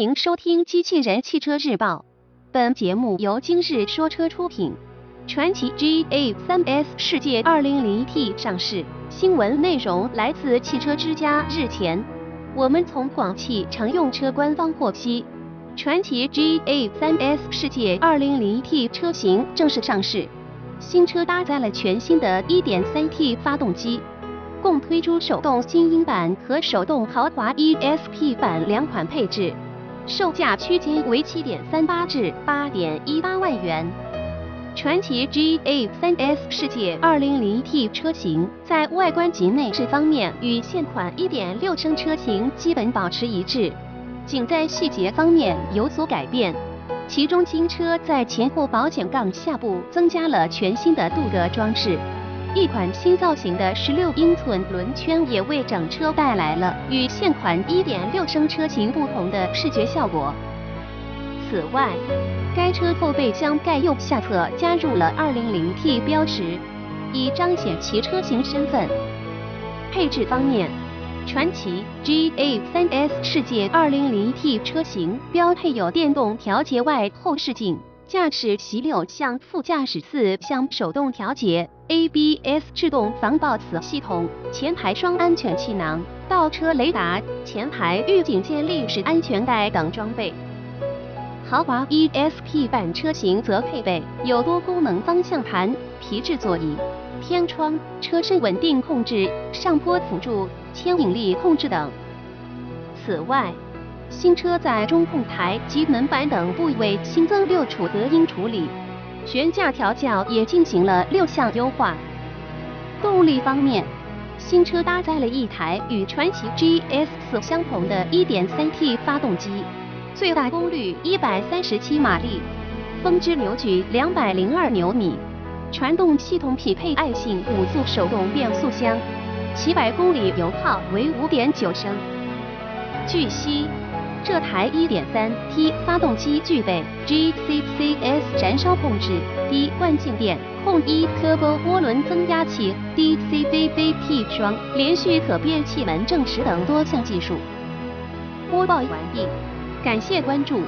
迎收听《机器人汽车日报》，本节目由今日说车出品。传祺 GA3S 世界 200T 上市，新闻内容来自汽车之家。日前，我们从广汽乘用车官方获悉，传祺 GA3S 世界 2000T 车型正式上市。新车搭载了全新的 1.3T 发动机。共推出手动精英版和手动豪华 ESP 版两款配置，售价区间为七点三八至八点一八万元。传祺 GA3S 世界 2000T 车型在外观及内饰方面与现款1.6升车型基本保持一致，仅在细节方面有所改变。其中新车在前后保险杠下部增加了全新的镀铬装饰。一款新造型的十六英寸轮圈也为整车带来了与现款一点六升车型不同的视觉效果。此外，该车后备箱盖右下侧加入了 200T 标识，以彰显其车型身份。配置方面，传祺 GA3S 世界 200T 车型标配有电动调节外后视镜。驾驶席六向副驾驶四向手动调节，ABS 制动防抱死系统，前排双安全气囊，倒车雷达，前排预警键立式安全带等装备。豪华 ESP 版车型则配备有多功能方向盘、皮质座椅、天窗、车身稳定控制、上坡辅助、牵引力控制等。此外，新车在中控台及门板等部位新增六处隔音处理，悬架调教也进行了六项优化。动力方面，新车搭载了一台与传祺 GS4 相同的 1.3T 发动机，最大功率137马力，峰值扭矩202牛米，传动系统匹配爱信五速手动变速箱，七百公里油耗为5.9升。据悉。这台 1.3T 发动机具备 GCCS 燃烧控制、低惯性电控、一 Turbo 涡轮增压器、DCVVP 双连续可变气门正时等多项技术。播报完毕，感谢关注。